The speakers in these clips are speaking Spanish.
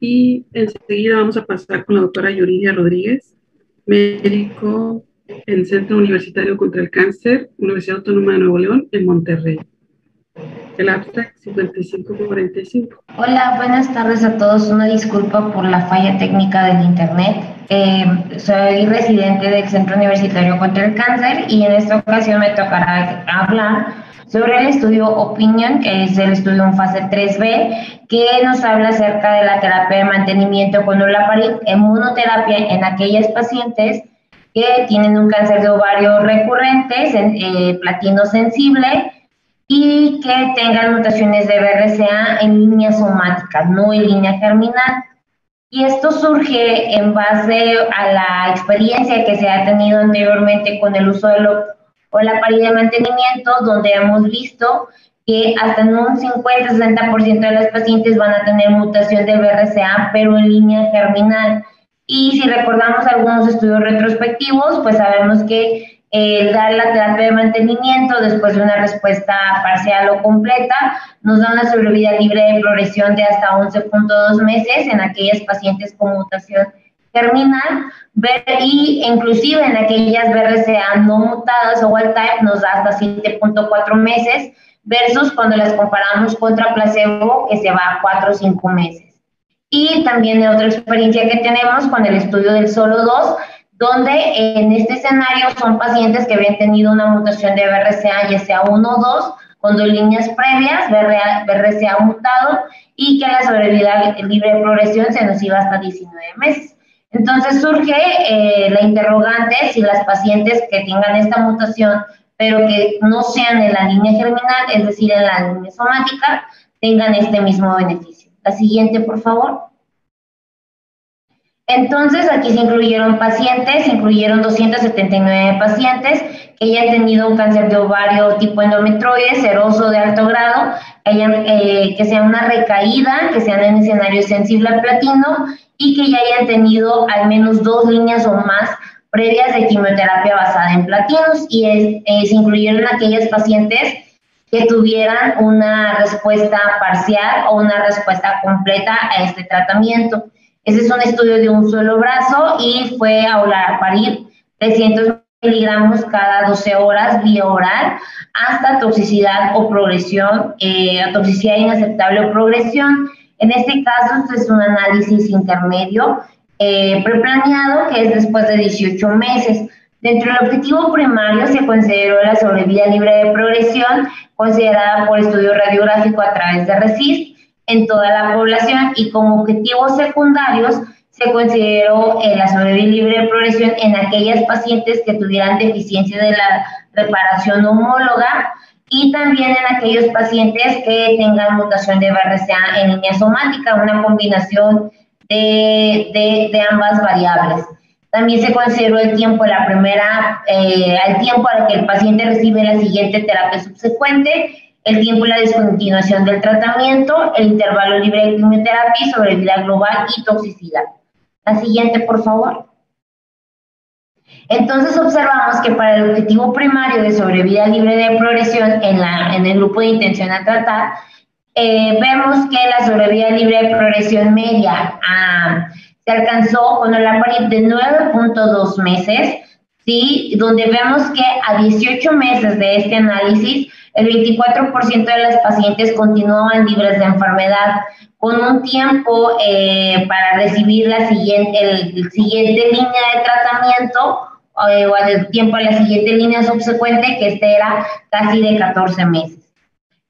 Y enseguida vamos a pasar con la doctora Yuridia Rodríguez, médico en Centro Universitario contra el Cáncer, Universidad Autónoma de Nuevo León, en Monterrey. El abstract 5545. Hola, buenas tardes a todos. Una disculpa por la falla técnica del Internet. Eh, soy residente del Centro Universitario contra el Cáncer y en esta ocasión me tocará hablar sobre el estudio Opinion, que es el estudio en fase 3B, que nos habla acerca de la terapia de mantenimiento con olaparib en monoterapia en aquellas pacientes que tienen un cáncer de ovario recurrente, eh, platino sensible, y que tengan mutaciones de BRCA en línea somática, no en línea germinal. Y esto surge en base a la experiencia que se ha tenido anteriormente con el uso de lo, o la paridad de mantenimiento, donde hemos visto que hasta en un 50-60% de las pacientes van a tener mutación de BRCA, pero en línea germinal. Y si recordamos algunos estudios retrospectivos, pues sabemos que el dar la terapia de mantenimiento después de una respuesta parcial o completa nos da una sobrevida libre de progresión de hasta 11.2 meses en aquellas pacientes con mutación terminal y inclusive en aquellas BRCA no mutadas o wild type nos da hasta 7.4 meses versus cuando las comparamos contra placebo que se va a 4 o 5 meses. Y también otra experiencia que tenemos con el estudio del solo 2 donde en este escenario son pacientes que habían tenido una mutación de BRCA, ya sea 1 o 2, con dos líneas previas, BRCA mutado, y que la sobrevida libre de progresión se nos iba hasta 19 meses. Entonces surge eh, la interrogante si las pacientes que tengan esta mutación, pero que no sean en la línea germinal, es decir, en la línea somática, tengan este mismo beneficio. La siguiente, por favor. Entonces, aquí se incluyeron pacientes, se incluyeron 279 pacientes que hayan tenido un cáncer de ovario tipo endometrioide, seroso de alto grado, que, eh, que sea una recaída, que sean en escenario sensible al platino y que ya hayan tenido al menos dos líneas o más previas de quimioterapia basada en platinos y eh, se incluyeron aquellas pacientes que tuvieran una respuesta parcial o una respuesta completa a este tratamiento. Ese es un estudio de un solo brazo y fue a parir 300 miligramos cada 12 horas vía oral hasta toxicidad o progresión, eh, toxicidad inaceptable o progresión. En este caso, este es un análisis intermedio eh, preplaneado que es después de 18 meses. Dentro del objetivo primario se consideró la sobrevida libre de progresión considerada por estudio radiográfico a través de RESIST en toda la población y como objetivos secundarios se consideró eh, la sobrevida libre de progresión en aquellas pacientes que tuvieran deficiencia de la reparación homóloga y también en aquellos pacientes que tengan mutación de BRCA en línea somática, una combinación de, de, ambas variables. También se consideró el tiempo de la primera, eh, al tiempo al que el paciente recibe la siguiente terapia subsecuente el tiempo y la descontinuación del tratamiento, el intervalo libre de quimioterapia sobrevida global y toxicidad. La siguiente, por favor. Entonces observamos que para el objetivo primario de sobrevida libre de progresión en, la, en el grupo de intención a tratar, eh, vemos que la sobrevida libre de progresión media ah, se alcanzó con el aparit de 9.2 meses, ¿sí? donde vemos que a 18 meses de este análisis el 24% de las pacientes continuaban libres de enfermedad, con un tiempo eh, para recibir la siguiente, el, siguiente línea de tratamiento eh, o el tiempo a la siguiente línea subsecuente, que este era casi de 14 meses.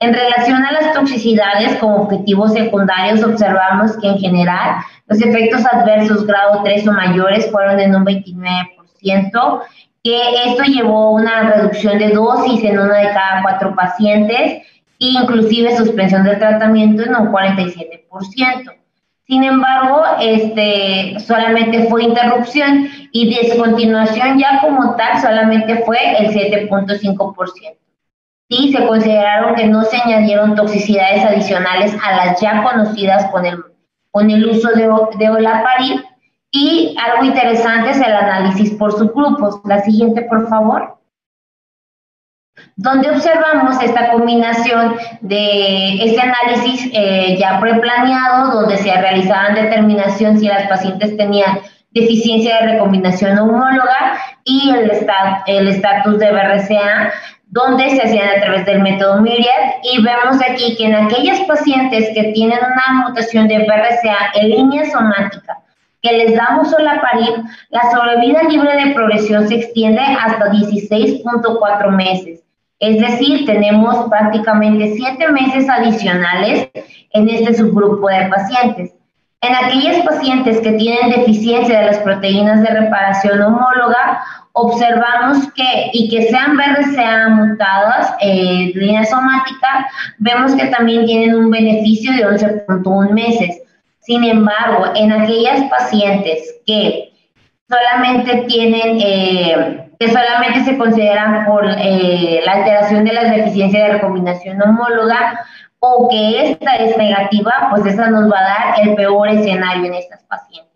En relación a las toxicidades como objetivos secundarios, observamos que en general los efectos adversos grado 3 o mayores fueron en un 29%, que esto llevó a una reducción de dosis en uno de cada cuatro pacientes inclusive suspensión del tratamiento en un 47%. Sin embargo, este, solamente fue interrupción y descontinuación ya como tal solamente fue el 7.5%. Sí, se consideraron que no se añadieron toxicidades adicionales a las ya conocidas con el, con el uso de, de olaparib y algo interesante es el análisis por subgrupos. La siguiente, por favor. donde observamos esta combinación de este análisis eh, ya preplaneado, donde se realizaban determinación si las pacientes tenían deficiencia de recombinación homóloga y el estatus de BRCA, donde se hacían a través del método Myriad y vemos aquí que en aquellas pacientes que tienen una mutación de BRCA en línea somática, que les damos parir, la sobrevida libre de progresión se extiende hasta 16.4 meses. Es decir, tenemos prácticamente 7 meses adicionales en este subgrupo de pacientes. En aquellas pacientes que tienen deficiencia de las proteínas de reparación homóloga, observamos que, y que sean BRCA mutadas en línea somática, vemos que también tienen un beneficio de 11.1 meses. Sin embargo, en aquellas pacientes que solamente tienen, eh, que solamente se consideran por eh, la alteración de las deficiencias de recombinación homóloga o que esta es negativa, pues esa nos va a dar el peor escenario en estas pacientes.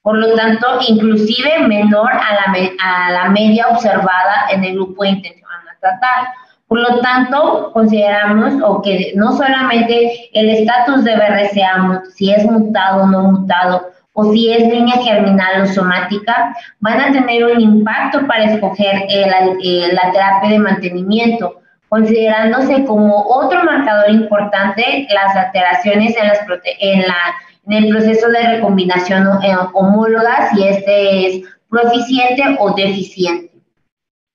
Por lo tanto, inclusive menor a la, a la media observada en el grupo de intención a tratar. Por lo tanto, consideramos que no solamente el estatus de BRCA, si es mutado o no mutado, o si es línea germinal o somática, van a tener un impacto para escoger la terapia de mantenimiento, considerándose como otro marcador importante las alteraciones en el proceso de recombinación eh, homóloga, si este es proficiente o deficiente.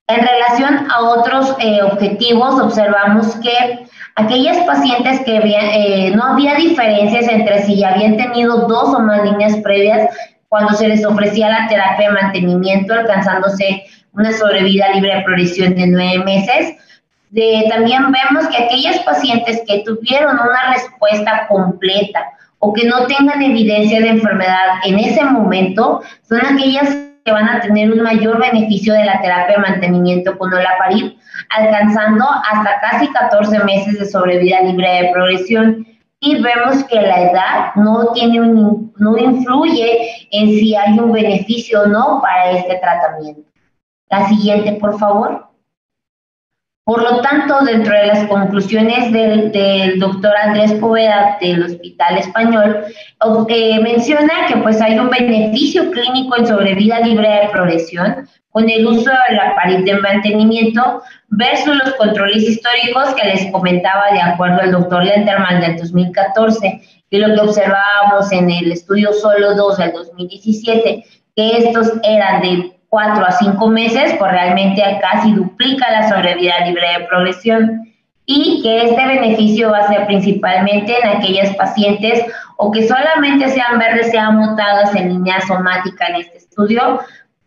En relación a otros eh, objetivos, observamos que aquellas pacientes que eh, no había diferencias entre si habían tenido dos o más líneas previas cuando se les ofrecía la terapia de mantenimiento, alcanzándose una sobrevida libre de progresión de nueve meses. también vemos que aquellas pacientes que tuvieron una respuesta completa o que no tengan evidencia de enfermedad en ese momento son aquellas que van a tener un mayor beneficio de la terapia de mantenimiento con olaparib, alcanzando hasta casi 14 meses de sobrevida libre de progresión. Y vemos que la edad no, tiene no influye en si hay un beneficio o no para este tratamiento. La siguiente, por favor. Por lo tanto, dentro de las conclusiones del, doctor Andrés Poveda del Hospital Español, eh, menciona que pues hay un beneficio clínico en sobrevida libre de progresión con el uso de la pared de mantenimiento versus los controles históricos que les comentaba de acuerdo al doctor Lenterman del 2014 y lo que observábamos en el estudio Solo 2 del 2017, que estos eran de cuatro a cinco meses, pues realmente casi duplica la sobrevida libre de progresión y que este beneficio va a ser principalmente en aquellas pacientes o que solamente sean verdes, sean mutadas en línea somática en este estudio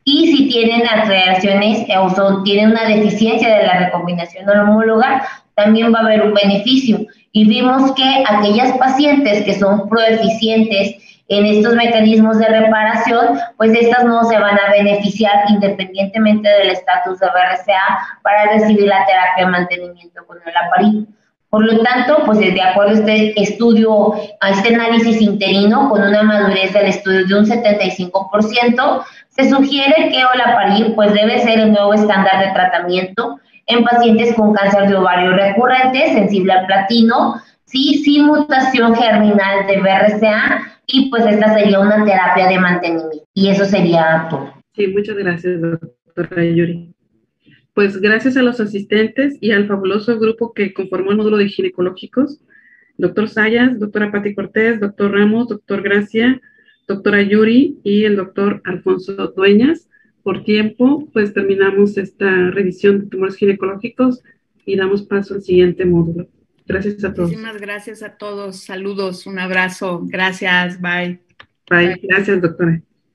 y si tienen alteraciones o tienen una deficiencia de la recombinación homóloga, también va a haber un beneficio. Y vimos que aquellas pacientes que son proeficientes en estos mecanismos de reparación, pues estas no se van a beneficiar independientemente del estatus de BRCA para recibir la terapia de mantenimiento con el aparito. Por lo tanto, pues de acuerdo a este estudio, a este análisis interino, con una madurez del estudio de un 75%, se sugiere que olaparib pues debe ser el nuevo estándar de tratamiento en pacientes con cáncer de ovario recurrente, sensible al platino, sí, sin mutación germinal de BRCA y pues esta sería una terapia de mantenimiento. Y eso sería todo. Sí, muchas gracias, doctora Yuri. Pues gracias a los asistentes y al fabuloso grupo que conformó el módulo de ginecológicos, doctor Sayas, doctora Patti Cortés, doctor Ramos, doctor Gracia, doctora Yuri y el doctor Alfonso Dueñas. Por tiempo, pues terminamos esta revisión de tumores ginecológicos y damos paso al siguiente módulo. Gracias a todos. Muchísimas gracias a todos. Saludos, un abrazo. Gracias, bye. Bye. Gracias, doctora.